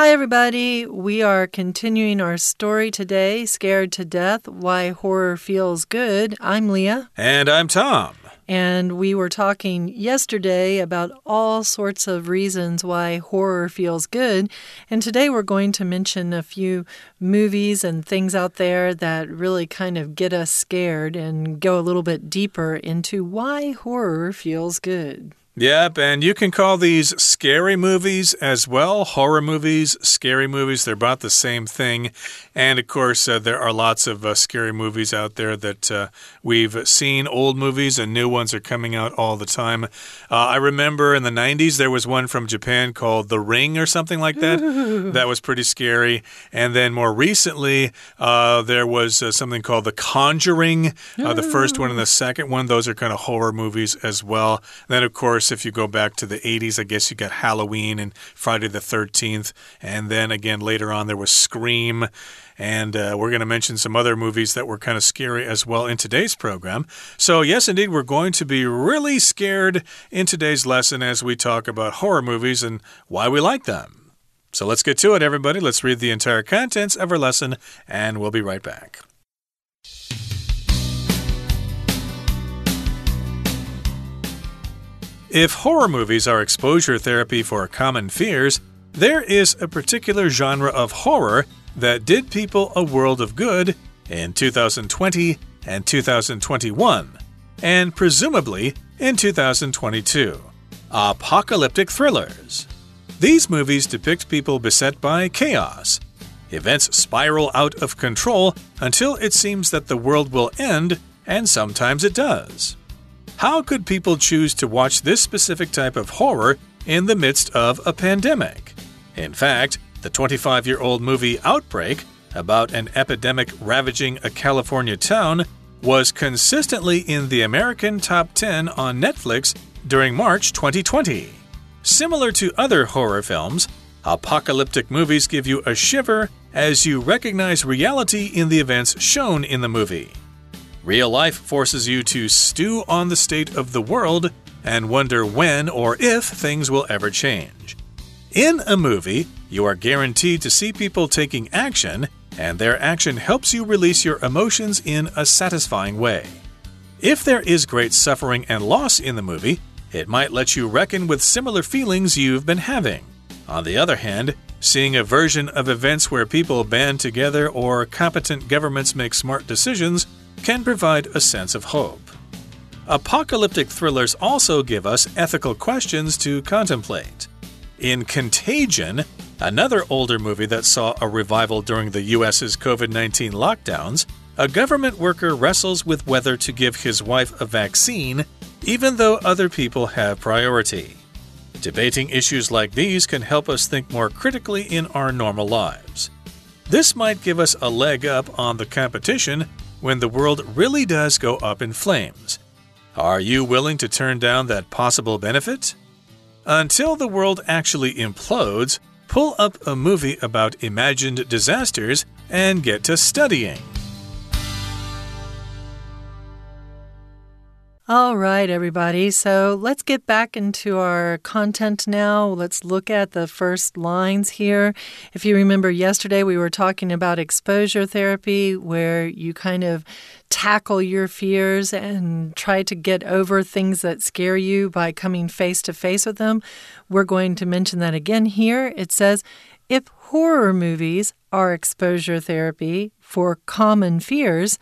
Hi, everybody. We are continuing our story today Scared to Death Why Horror Feels Good. I'm Leah. And I'm Tom. And we were talking yesterday about all sorts of reasons why horror feels good. And today we're going to mention a few movies and things out there that really kind of get us scared and go a little bit deeper into why horror feels good. Yep, and you can call these scary movies as well. Horror movies, scary movies, they're about the same thing. And of course, uh, there are lots of uh, scary movies out there that uh, we've seen, old movies, and new ones are coming out all the time. Uh, I remember in the 90s, there was one from Japan called The Ring or something like that. that was pretty scary. And then more recently, uh, there was uh, something called The Conjuring, the first one and the second one. Those are kind of horror movies as well. And then, of course, if you go back to the 80s, I guess you got Halloween and Friday the 13th. And then again, later on, there was Scream. And uh, we're going to mention some other movies that were kind of scary as well in today's program. So, yes, indeed, we're going to be really scared in today's lesson as we talk about horror movies and why we like them. So, let's get to it, everybody. Let's read the entire contents of our lesson, and we'll be right back. If horror movies are exposure therapy for common fears, there is a particular genre of horror that did people a world of good in 2020 and 2021, and presumably in 2022 apocalyptic thrillers. These movies depict people beset by chaos. Events spiral out of control until it seems that the world will end, and sometimes it does. How could people choose to watch this specific type of horror in the midst of a pandemic? In fact, the 25 year old movie Outbreak, about an epidemic ravaging a California town, was consistently in the American top 10 on Netflix during March 2020. Similar to other horror films, apocalyptic movies give you a shiver as you recognize reality in the events shown in the movie. Real life forces you to stew on the state of the world and wonder when or if things will ever change. In a movie, you are guaranteed to see people taking action, and their action helps you release your emotions in a satisfying way. If there is great suffering and loss in the movie, it might let you reckon with similar feelings you've been having. On the other hand, seeing a version of events where people band together or competent governments make smart decisions can provide a sense of hope. Apocalyptic thrillers also give us ethical questions to contemplate. In Contagion, another older movie that saw a revival during the US's COVID 19 lockdowns, a government worker wrestles with whether to give his wife a vaccine, even though other people have priority. Debating issues like these can help us think more critically in our normal lives. This might give us a leg up on the competition when the world really does go up in flames. Are you willing to turn down that possible benefit? Until the world actually implodes, pull up a movie about imagined disasters and get to studying. All right, everybody. So let's get back into our content now. Let's look at the first lines here. If you remember yesterday, we were talking about exposure therapy, where you kind of tackle your fears and try to get over things that scare you by coming face to face with them. We're going to mention that again here. It says, if horror movies are exposure therapy for common fears,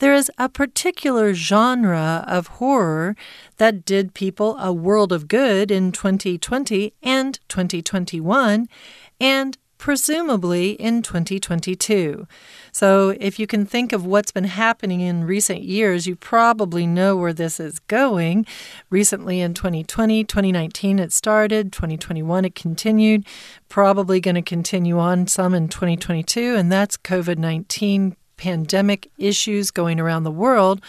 there is a particular genre of horror that did people a world of good in 2020 and 2021 and presumably in 2022. So, if you can think of what's been happening in recent years, you probably know where this is going. Recently in 2020, 2019, it started, 2021, it continued, probably going to continue on some in 2022, and that's COVID 19 pandemic issues going around the world.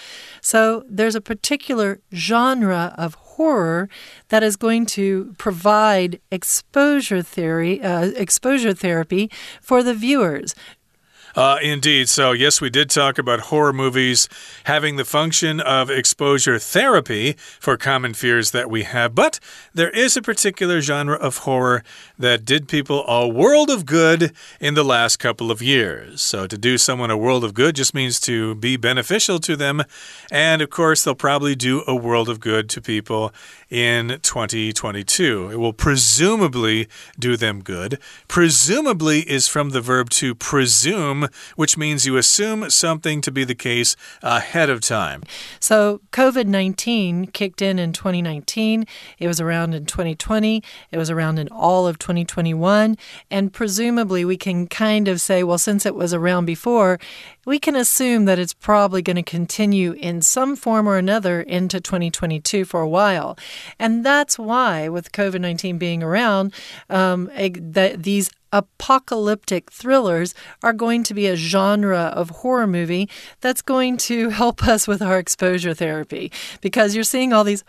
So there's a particular genre of horror that is going to provide exposure theory, uh, exposure therapy for the viewers. Uh, indeed. So, yes, we did talk about horror movies having the function of exposure therapy for common fears that we have. But there is a particular genre of horror that did people a world of good in the last couple of years. So, to do someone a world of good just means to be beneficial to them. And, of course, they'll probably do a world of good to people in 2022. It will presumably do them good. Presumably is from the verb to presume, which means you assume something to be the case ahead of time. So, COVID 19 kicked in in 2019. It was around in 2020. It was around in all of 2021. And presumably, we can kind of say, well, since it was around before, we can assume that it's probably going to continue in some form or another into 2022 for a while. And that's why, with COVID 19 being around, um, that these apocalyptic thrillers are going to be a genre of horror movie that's going to help us with our exposure therapy because you're seeing all these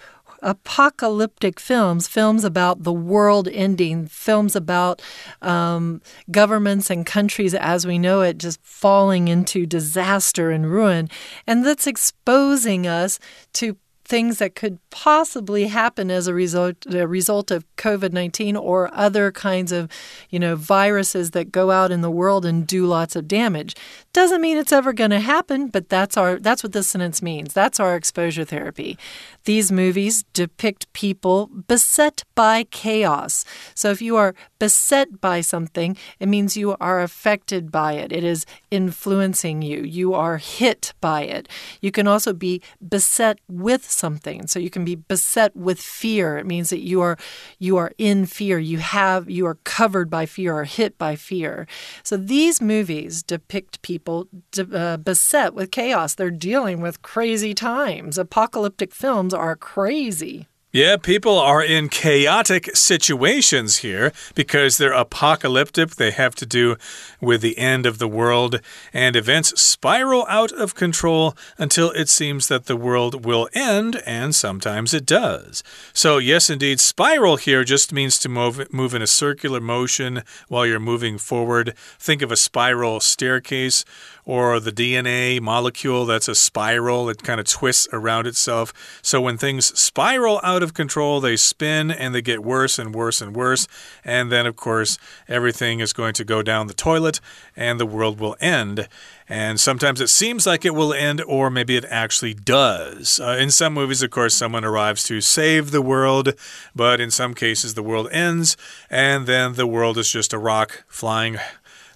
apocalyptic films, films about the world ending, films about um, governments and countries as we know it just falling into disaster and ruin. And that's exposing us to things that could possibly happen as a result a result of COVID-19 or other kinds of, you know, viruses that go out in the world and do lots of damage. Doesn't mean it's ever going to happen, but that's our that's what this sentence means. That's our exposure therapy. These movies depict people beset by chaos. So if you are beset by something, it means you are affected by it. It is influencing you. You are hit by it. You can also be beset with something. So you can be beset with fear. It means that you are you are in fear. You have you are covered by fear or hit by fear. So these movies depict people uh, beset with chaos. They're dealing with crazy times. Apocalyptic films are crazy. Yeah, people are in chaotic situations here because they're apocalyptic. They have to do with the end of the world, and events spiral out of control until it seems that the world will end, and sometimes it does. So, yes, indeed, spiral here just means to move, move in a circular motion while you're moving forward. Think of a spiral staircase or the DNA molecule that's a spiral, it kind of twists around itself. So when things spiral out of control, they spin and they get worse and worse and worse. And then, of course, everything is going to go down the toilet and the world will end. And sometimes it seems like it will end, or maybe it actually does. Uh, in some movies, of course, someone arrives to save the world, but in some cases, the world ends, and then the world is just a rock flying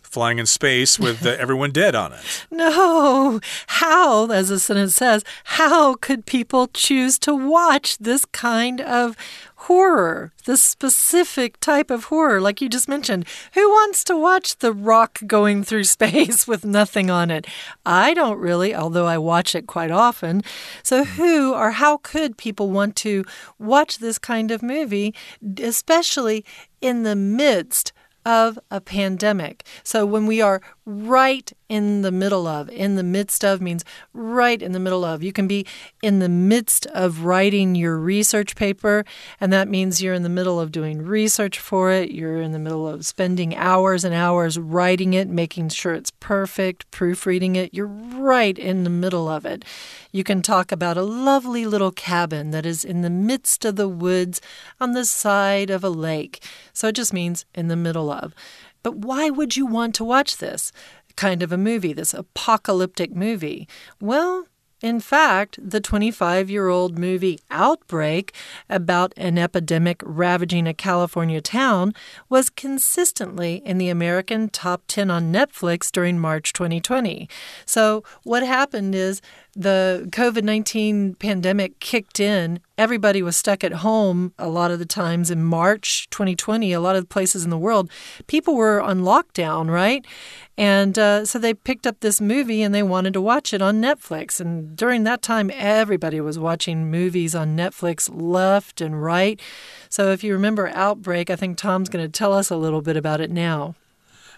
flying in space with uh, everyone dead on it. No. How, as the sentence says, how could people choose to watch this kind of horror, this specific type of horror, like you just mentioned. Who wants to watch the rock going through space with nothing on it? I don't really, although I watch it quite often. So, who or how could people want to watch this kind of movie, especially in the midst of a pandemic. So when we are right in the middle of, in the midst of means right in the middle of. You can be in the midst of writing your research paper, and that means you're in the middle of doing research for it. You're in the middle of spending hours and hours writing it, making sure it's perfect, proofreading it. You're right in the middle of it. You can talk about a lovely little cabin that is in the midst of the woods on the side of a lake. So it just means in the middle of. But why would you want to watch this kind of a movie, this apocalyptic movie? Well, in fact, the 25 year old movie Outbreak about an epidemic ravaging a California town was consistently in the American top 10 on Netflix during March 2020. So, what happened is the COVID 19 pandemic kicked in, everybody was stuck at home a lot of the times in March 2020. A lot of places in the world, people were on lockdown, right? And uh, so they picked up this movie and they wanted to watch it on Netflix. And during that time, everybody was watching movies on Netflix left and right. So if you remember Outbreak, I think Tom's going to tell us a little bit about it now.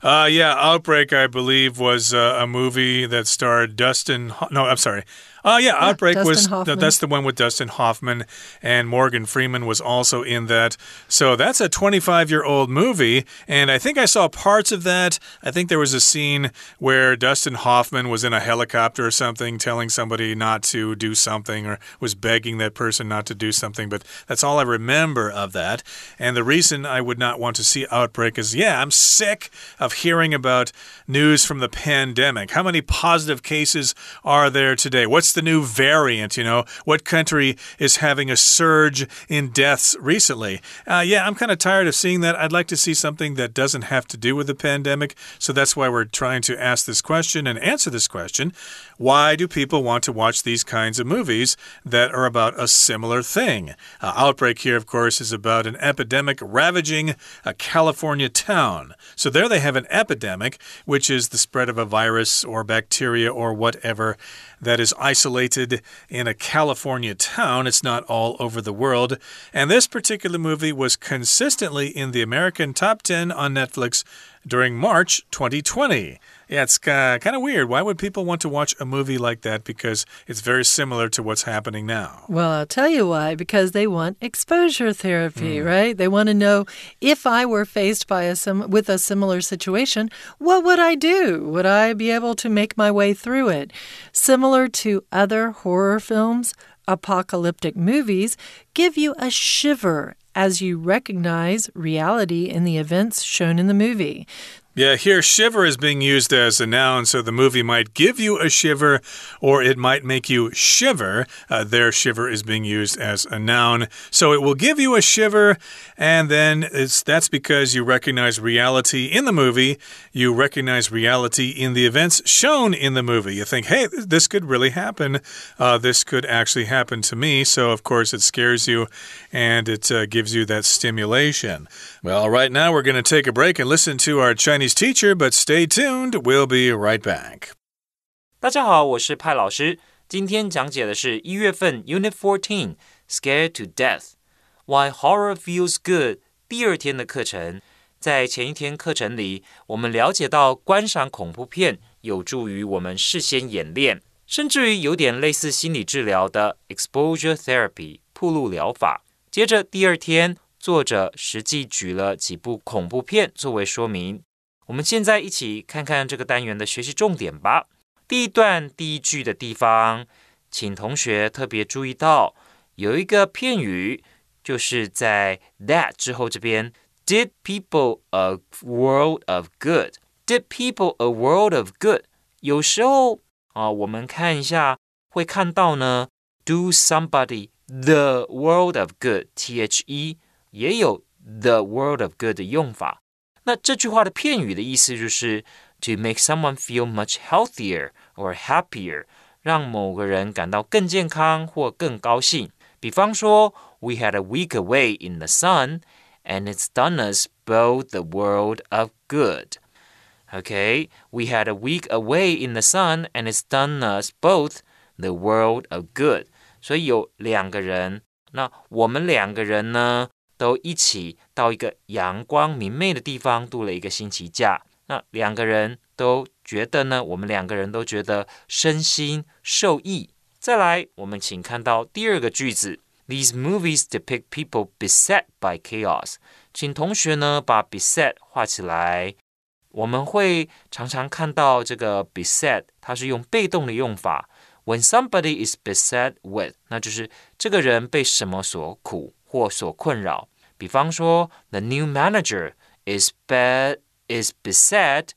Uh, yeah, Outbreak, I believe, was uh, a movie that starred Dustin. No, I'm sorry. Uh, yeah, Outbreak Dustin was Hoffman. that's the one with Dustin Hoffman and Morgan Freeman was also in that. So that's a 25 year old movie, and I think I saw parts of that. I think there was a scene where Dustin Hoffman was in a helicopter or something, telling somebody not to do something, or was begging that person not to do something. But that's all I remember of that. And the reason I would not want to see Outbreak is, yeah, I'm sick of hearing about news from the pandemic. How many positive cases are there today? What's the new variant? You know, what country is having a surge in deaths recently? Uh, yeah, I'm kind of tired of seeing that. I'd like to see something that doesn't have to do with the pandemic. So that's why we're trying to ask this question and answer this question. Why do people want to watch these kinds of movies that are about a similar thing? Uh, Outbreak here, of course, is about an epidemic ravaging a California town. So there they have an epidemic, which is the spread of a virus or bacteria or whatever that is isolated in a California town. It's not all over the world. And this particular movie was consistently in the American top 10 on Netflix during March 2020. Yeah, it's kind of weird. Why would people want to watch a movie like that? Because it's very similar to what's happening now. Well, I'll tell you why. Because they want exposure therapy, mm. right? They want to know if I were faced by a sim with a similar situation, what would I do? Would I be able to make my way through it? Similar to other horror films, apocalyptic movies give you a shiver as you recognize reality in the events shown in the movie. Yeah, here shiver is being used as a noun, so the movie might give you a shiver or it might make you shiver. Uh, there, shiver is being used as a noun. So it will give you a shiver, and then it's, that's because you recognize reality in the movie. You recognize reality in the events shown in the movie. You think, hey, this could really happen. Uh, this could actually happen to me. So, of course, it scares you and it uh, gives you that stimulation. Well, right now we're going to take a break and listen to our Chinese Chinese teacher, but stay tuned. We'll be right back. 大家好，我是派老师。今天讲解的是一月份 Unit Fourteen Scared to Death Why Horror Feels Good 第二天的课程。在前一天课程里，我们了解到观赏恐怖片有助于我们事先演练，甚至于有点类似心理治疗的 exposure therapy 暴露疗法。接着第二天，作者实际举了几部恐怖片作为说明。我们现在一起看看这个单元的学习重点吧。第一段第一句的地方，请同学特别注意到有一个片语，就是在 that 之后这边，did people a world of good？did people a world of good？有时候啊，我们看一下会看到呢，do somebody the world of good？T H E 也有 the world of good 的用法。那这句话的片语的意思就是 to make someone feel much healthier or happier，让某个人感到更健康或更高兴。比方说，We had a week away in the sun, and it's done us both the world of good. Okay, we had a week away in the sun, and it's done us both the world of good. 所以有两个人，那我们两个人呢？ 都一起到一个阳光明媚的地方度了一个星期假。那两个人都觉得呢，我们两个人都觉得身心受益。再来，我们请看到第二个句子：These movies depict people beset by chaos。请同学呢把 beset 画起来。我们会常常看到这个 beset，它是用被动的用法。When somebody is beset with，那就是这个人被什么所苦或所困扰。比方说，the new manager is bad is beset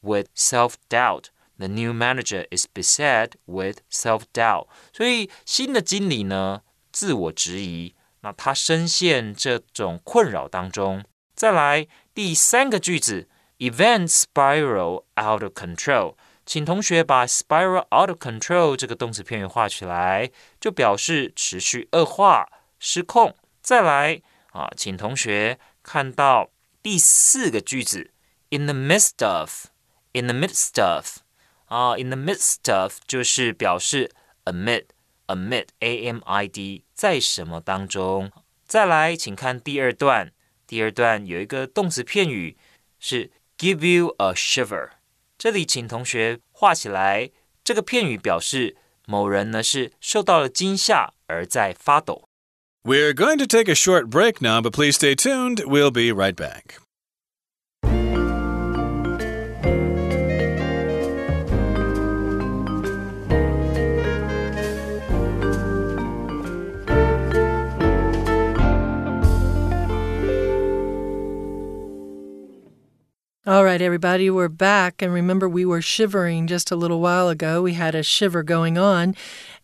with self doubt. The new manager is beset with self doubt. 所以新的经理呢，自我质疑，那他深陷这种困扰当中。再来第三个句子，events spiral out of control。请同学把 spiral out of control 这个动词片语画起来，就表示持续恶化、失控。再来。 啊，请同学看到第四个句子，in the midst of，in the midst of，啊，in the midst of 就是表示 amid，amid，a m i d，在什么当中？再来，请看第二段，第二段有一个动词片语是 give you a shiver，这里请同学画起来，这个片语表示某人呢是受到了惊吓而在发抖。We're going to take a short break now, but please stay tuned. We'll be right back. All right, everybody, we're back. And remember, we were shivering just a little while ago. We had a shiver going on.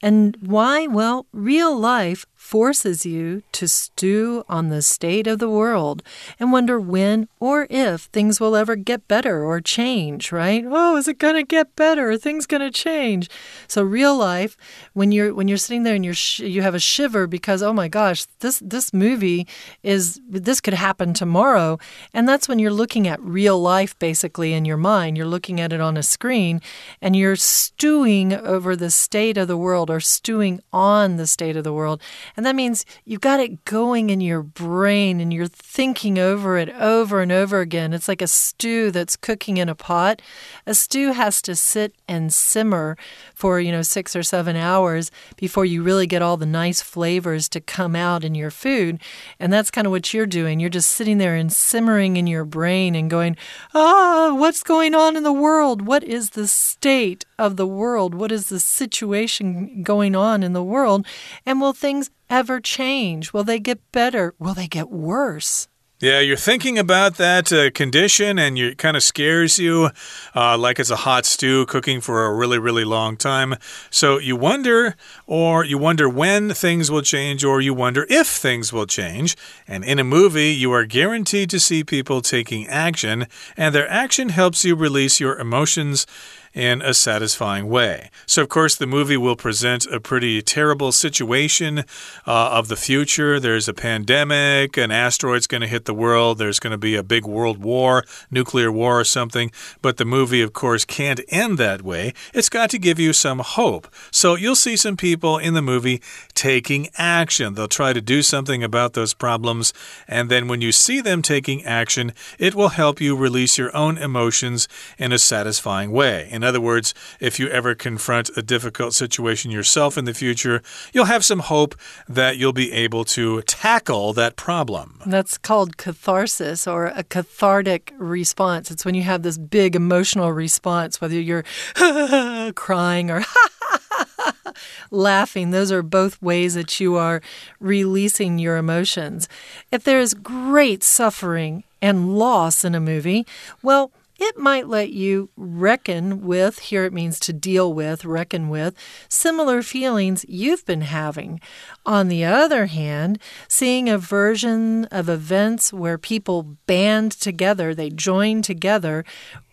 And why? Well, real life forces you to stew on the state of the world and wonder when or if things will ever get better or change, right? Oh, is it going to get better? Are things going to change? So real life, when you're when you're sitting there and you're you have a shiver because oh my gosh, this this movie is this could happen tomorrow, and that's when you're looking at real life basically in your mind. You're looking at it on a screen and you're stewing over the state of the world or stewing on the state of the world. And that means you've got it going in your brain and you're thinking over it over and over again. It's like a stew that's cooking in a pot. A stew has to sit and simmer for, you know, six or seven hours before you really get all the nice flavors to come out in your food. And that's kind of what you're doing. You're just sitting there and simmering in your brain and going, ah, what's going on in the world? What is the state of the world? What is the situation going on in the world? And will things ever change? Will they get better? Will they get worse? Yeah, you're thinking about that uh, condition and it kind of scares you uh, like it's a hot stew cooking for a really, really long time. So you wonder, or you wonder when things will change, or you wonder if things will change. And in a movie, you are guaranteed to see people taking action, and their action helps you release your emotions in a satisfying way. So, of course, the movie will present a pretty terrible situation uh, of the future. There's a pandemic, an asteroid's going to hit the world, there's going to be a big world war, nuclear war or something. But the movie, of course, can't end that way. It's got to give you some hope. So, you'll see some people in the movie taking action. They'll try to do something about those problems. And then when you see them taking action, it will help you release your own emotions in a satisfying way. In other words, if you ever confront a difficult situation yourself in the future, you'll have some hope that you'll be able to tackle that problem. That's called catharsis or a cathartic response. It's when you have this big emotional response, whether you're crying or laughing. Those are both ways that you are releasing your emotions. If there is great suffering and loss in a movie, well, it might let you reckon with, here it means to deal with, reckon with, similar feelings you've been having. On the other hand, seeing a version of events where people band together, they join together,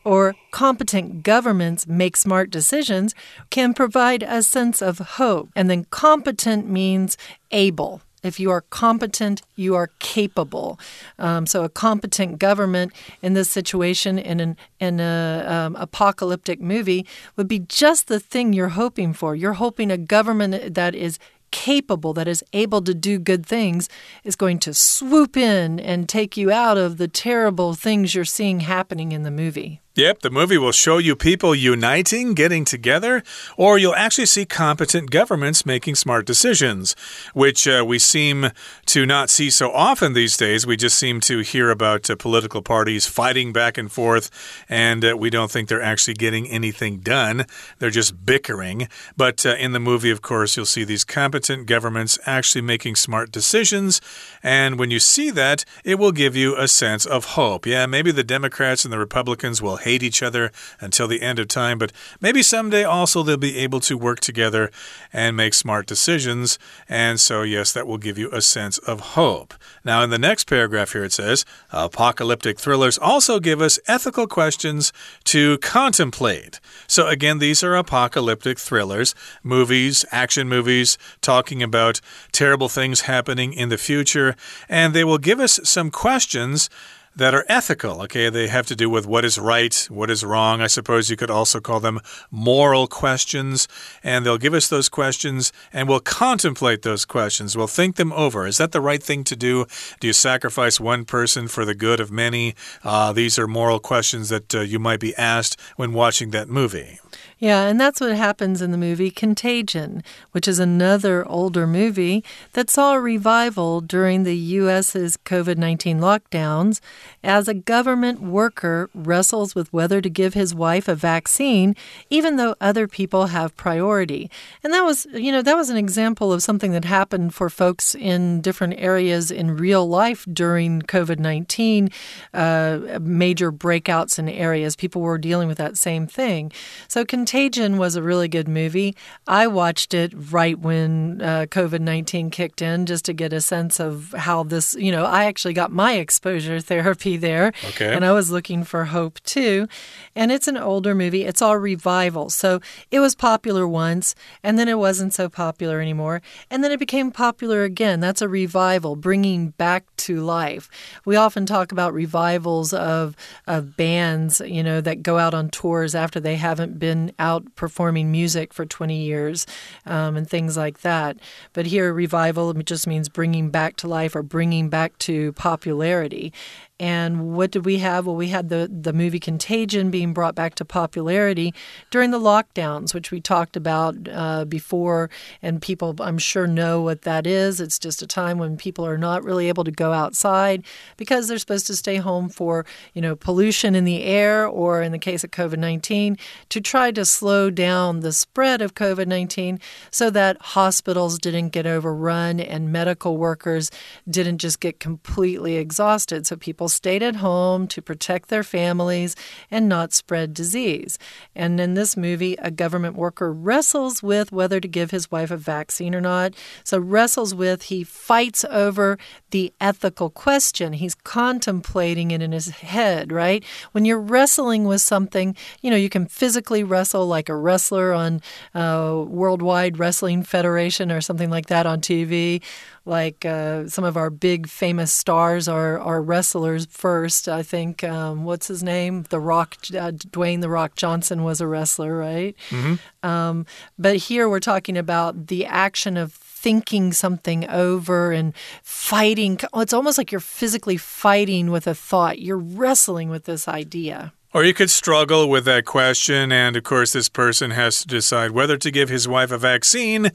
or competent governments make smart decisions can provide a sense of hope. And then competent means able. If you are competent, you are capable. Um, so, a competent government in this situation, in an in a um, apocalyptic movie, would be just the thing you're hoping for. You're hoping a government that is capable, that is able to do good things, is going to swoop in and take you out of the terrible things you're seeing happening in the movie. Yep, the movie will show you people uniting, getting together, or you'll actually see competent governments making smart decisions, which uh, we seem to not see so often these days. We just seem to hear about uh, political parties fighting back and forth, and uh, we don't think they're actually getting anything done. They're just bickering. But uh, in the movie, of course, you'll see these competent governments actually making smart decisions, and when you see that, it will give you a sense of hope. Yeah, maybe the Democrats and the Republicans will hate each other until the end of time, but maybe someday also they'll be able to work together and make smart decisions. And so, yes, that will give you a sense of hope. Now, in the next paragraph here, it says apocalyptic thrillers also give us ethical questions to contemplate. So, again, these are apocalyptic thrillers, movies, action movies, talking about terrible things happening in the future, and they will give us some questions that are ethical. Okay, they have to do with what is right, what is wrong. I suppose you could also call them moral questions. And they'll give us those questions and we'll contemplate those questions. We'll think them over. Is that the right thing to do? Do you sacrifice one person for the good of many? Uh, these are moral questions that uh, you might be asked when watching that movie. Yeah, and that's what happens in the movie Contagion, which is another older movie that saw a revival during the U.S.'s COVID 19 lockdowns as a government worker wrestles with whether to give his wife a vaccine, even though other people have priority. And that was, you know, that was an example of something that happened for folks in different areas in real life during COVID 19, uh, major breakouts in areas. People were dealing with that same thing. So, Contagion was a really good movie. I watched it right when uh, COVID 19 kicked in just to get a sense of how this, you know, I actually got my exposure therapy there. Okay. And I was looking for hope too. And it's an older movie, it's all revival. So it was popular once, and then it wasn't so popular anymore. And then it became popular again. That's a revival, bringing back to life. We often talk about revivals of, of bands, you know, that go out on tours after they haven't been out performing music for 20 years um, and things like that. But here, revival just means bringing back to life or bringing back to popularity. And what did we have? Well, we had the, the movie Contagion being brought back to popularity during the lockdowns, which we talked about uh, before. And people, I'm sure, know what that is. It's just a time when people are not really able to go outside because they're supposed to stay home for, you know, pollution in the air or, in the case of COVID 19, to try to slow down the spread of COVID 19 so that hospitals didn't get overrun and medical workers didn't just get completely exhausted. So people people stayed at home to protect their families and not spread disease. And in this movie, a government worker wrestles with whether to give his wife a vaccine or not. So, wrestles with, he fights over the ethical question. He's contemplating it in his head, right? When you're wrestling with something, you know, you can physically wrestle like a wrestler on uh, Worldwide Wrestling Federation or something like that on TV like uh, some of our big famous stars are, are wrestlers first. I think, um, what's his name? The Rock, uh, Dwayne The Rock Johnson was a wrestler, right? Mm-hmm. Um, but here we're talking about the action of thinking something over and fighting. It's almost like you're physically fighting with a thought, you're wrestling with this idea. Or you could struggle with that question, and of course, this person has to decide whether to give his wife a vaccine,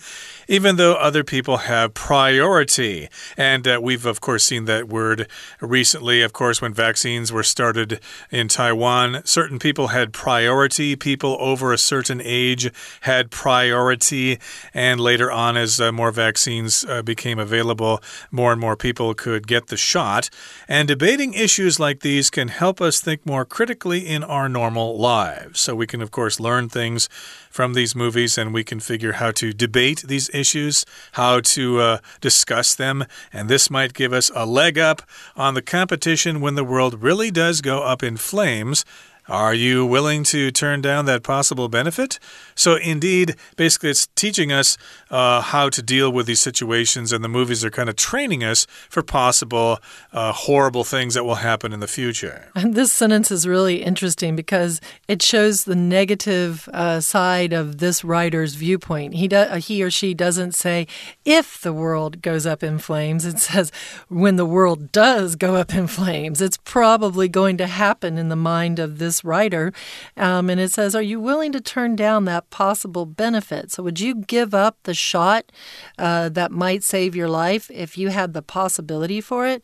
even though other people have priority. And uh, we've, of course, seen that word recently. Of course, when vaccines were started in Taiwan, certain people had priority. People over a certain age had priority. And later on, as uh, more vaccines uh, became available, more and more people could get the shot. And debating issues like these can help us think more critically in our normal lives. So we can, of course, learn things from these movies and we can figure how to debate these issues, how to uh, discuss them. And this might give us a leg up on the competition when the world really does go up in flames. Are you willing to turn down that possible benefit? So, indeed, basically, it's teaching us uh, how to deal with these situations, and the movies are kind of training us for possible uh, horrible things that will happen in the future. And this sentence is really interesting because it shows the negative uh, side of this writer's viewpoint. He, uh, he or she doesn't say, if the world goes up in flames, it says, when the world does go up in flames. It's probably going to happen in the mind of this this writer. Um, and it says, Are you willing to turn down that possible benefit? So, would you give up the shot uh, that might save your life if you had the possibility for it?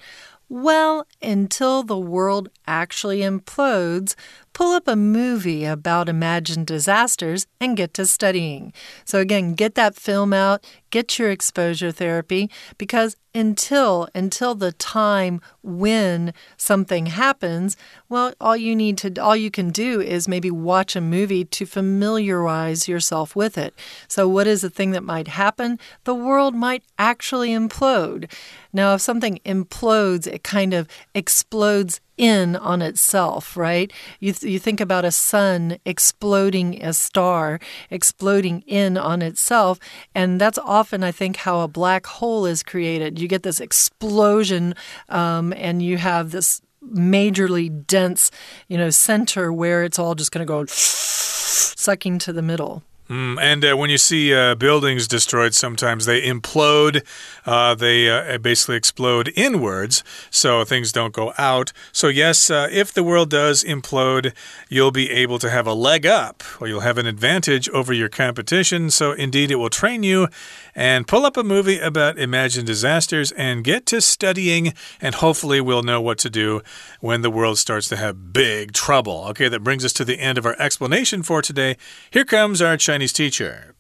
Well, until the world actually implodes, pull up a movie about imagined disasters and get to studying. So, again, get that film out, get your exposure therapy, because until until the time when something happens well all you need to all you can do is maybe watch a movie to familiarize yourself with it. So what is the thing that might happen? The world might actually implode. Now if something implodes it kind of explodes in on itself, right? You, th you think about a sun exploding a star, exploding in on itself, and that's often, I think, how a black hole is created. You get this explosion, um, and you have this majorly dense, you know, center where it's all just going to go sucking to the middle. Mm, and uh, when you see uh, buildings destroyed, sometimes they implode. Uh, they uh, basically explode inwards, so things don't go out. So, yes, uh, if the world does implode, you'll be able to have a leg up, or you'll have an advantage over your competition. So, indeed, it will train you and pull up a movie about imagined disasters and get to studying, and hopefully, we'll know what to do when the world starts to have big trouble. Okay, that brings us to the end of our explanation for today. Here comes our Chinese. Chinese teacher.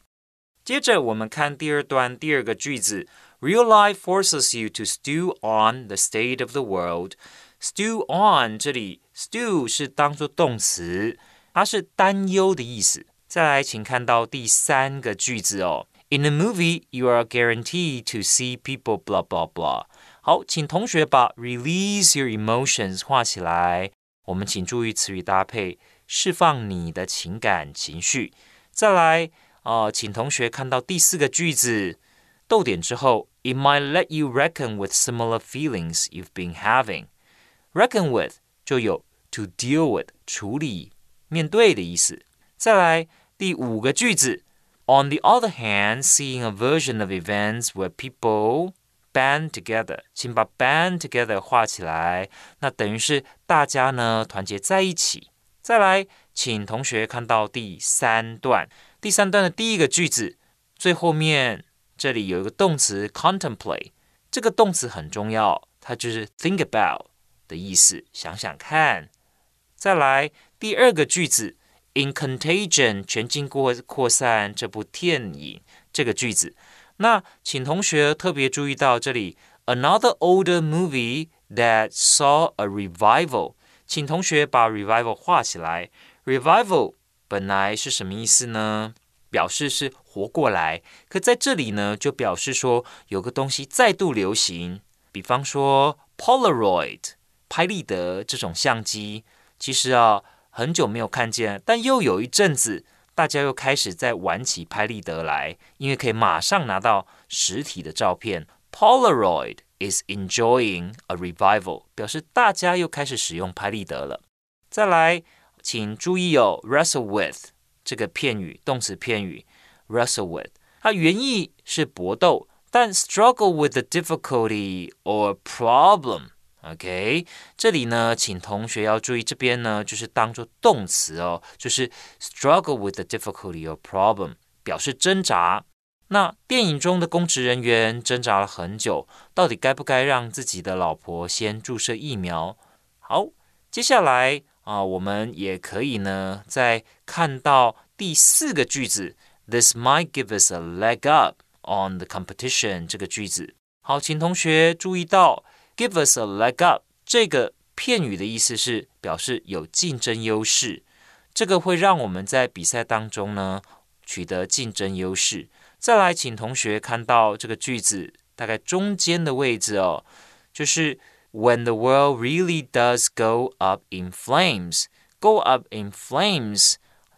接着我们看第二段第二个句子，Real life forces you to stew on the state of the world. Stew on 这里 stew 是当做动词，它是担忧的意思。再来，请看到第三个句子哦。 In a movie, you are guaranteed to see people blah blah blah. 好，请同学把 release your emotions 画起来。我们请注意词语搭配，释放你的情感情绪。再来，呃，请同学看到第四个句子，逗点之后，It might let you reckon with similar feelings you've been having。Reckon with 就有 to deal with 处理、面对的意思。再来第五个句子 ，On the other hand, seeing a version of events where people band together，请把 band together 画起来，那等于是大家呢团结在一起。再来，请同学看到第三段。第三段的第一个句子最后面这里有一个动词 contemplate，这个动词很重要，它就是 think about 的意思，想想看。再来第二个句子 ，in contagion 全境过扩散这部电影这个句子，那请同学特别注意到这里 another older movie that saw a revival。请同学把 revival 画起来。revival 本来是什么意思呢？表示是活过来。可在这里呢，就表示说有个东西再度流行。比方说 Polaroid 拍立得这种相机，其实啊很久没有看见，但又有一阵子大家又开始在玩起拍立得来，因为可以马上拿到实体的照片。Polaroid。is enjoying a revival，表示大家又开始使用拍立得了。再来，请注意哦，wrestle with 这个片语，动词片语 wrestle with，它原意是搏斗，但 struggle with the difficulty or problem。OK，这里呢，请同学要注意，这边呢就是当做动词哦，就是 struggle with the difficulty or problem，表示挣扎。那电影中的公职人员挣扎了很久，到底该不该让自己的老婆先注射疫苗？好，接下来啊，我们也可以呢，再看到第四个句子，This might give us a leg up on the competition 这个句子。好，请同学注意到，give us a leg up 这个片语的意思是表示有竞争优势，这个会让我们在比赛当中呢取得竞争优势。再来，请同学看到这个句子大概中间的位置哦，就是 When the world really does go up in flames, go up in flames，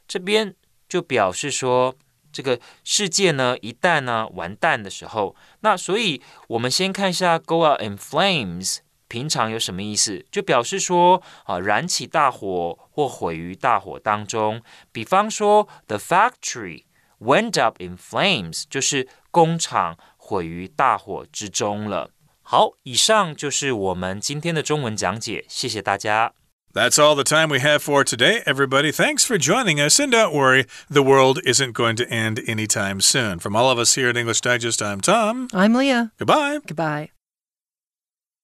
这边就表示说这个世界呢一旦呢完蛋的时候，那所以我们先看一下 go out in flames，平常有什么意思？就表示说啊燃起大火或毁于大火当中，比方说 the factory。Went up in flames，就是工厂毁于大火之中了。好，以上就是我们今天的中文讲解，谢谢大家。That's all the time we have for today, everybody. Thanks for joining us, and don't worry, the world isn't going to end anytime soon. From all of us here at English Digest, I'm Tom. I'm Leah. Goodbye. Goodbye.